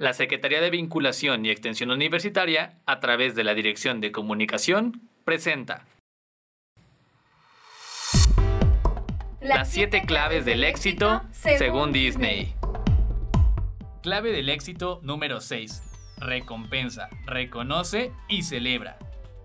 La Secretaría de Vinculación y Extensión Universitaria, a través de la Dirección de Comunicación, presenta Las siete claves del éxito según Disney. Clave del éxito número 6. Recompensa, reconoce y celebra.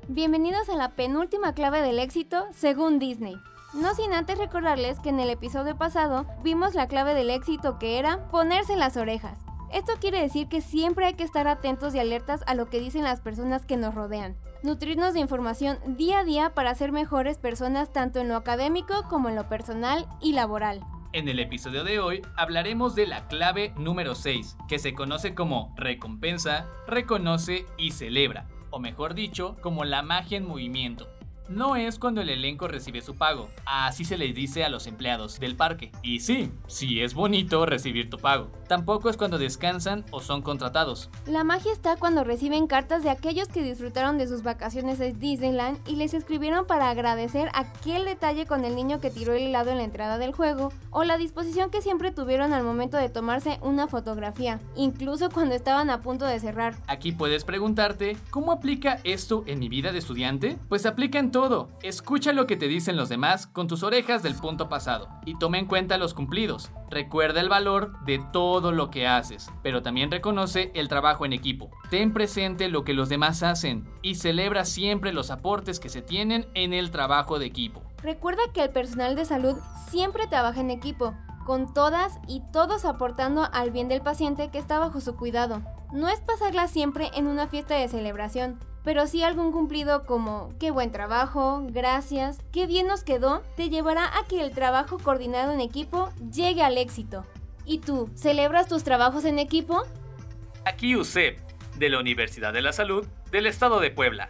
Bienvenidos a la penúltima clave del éxito según Disney. No sin antes recordarles que en el episodio pasado vimos la clave del éxito que era ponerse las orejas. Esto quiere decir que siempre hay que estar atentos y alertas a lo que dicen las personas que nos rodean. Nutrirnos de información día a día para ser mejores personas tanto en lo académico como en lo personal y laboral. En el episodio de hoy hablaremos de la clave número 6, que se conoce como recompensa, reconoce y celebra, o mejor dicho, como la magia en movimiento no es cuando el elenco recibe su pago. Así se les dice a los empleados del parque. Y sí, sí es bonito recibir tu pago. Tampoco es cuando descansan o son contratados. La magia está cuando reciben cartas de aquellos que disfrutaron de sus vacaciones en Disneyland y les escribieron para agradecer aquel detalle con el niño que tiró el helado en la entrada del juego o la disposición que siempre tuvieron al momento de tomarse una fotografía, incluso cuando estaban a punto de cerrar. Aquí puedes preguntarte, ¿cómo aplica esto en mi vida de estudiante? Pues aplica en todo. Escucha lo que te dicen los demás con tus orejas del punto pasado y toma en cuenta los cumplidos. Recuerda el valor de todo lo que haces, pero también reconoce el trabajo en equipo. Ten presente lo que los demás hacen y celebra siempre los aportes que se tienen en el trabajo de equipo. Recuerda que el personal de salud siempre trabaja en equipo, con todas y todos aportando al bien del paciente que está bajo su cuidado. No es pasarla siempre en una fiesta de celebración, pero sí algún cumplido como qué buen trabajo, gracias, qué bien nos quedó, te llevará a que el trabajo coordinado en equipo llegue al éxito. ¿Y tú, celebras tus trabajos en equipo? Aquí UCEP, de la Universidad de la Salud del Estado de Puebla.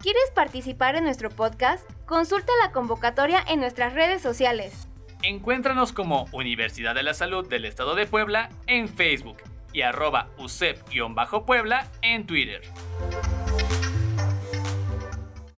¿Quieres participar en nuestro podcast? Consulta la convocatoria en nuestras redes sociales. Encuéntranos como Universidad de la Salud del Estado de Puebla en Facebook y arroba UCEP-Puebla en Twitter.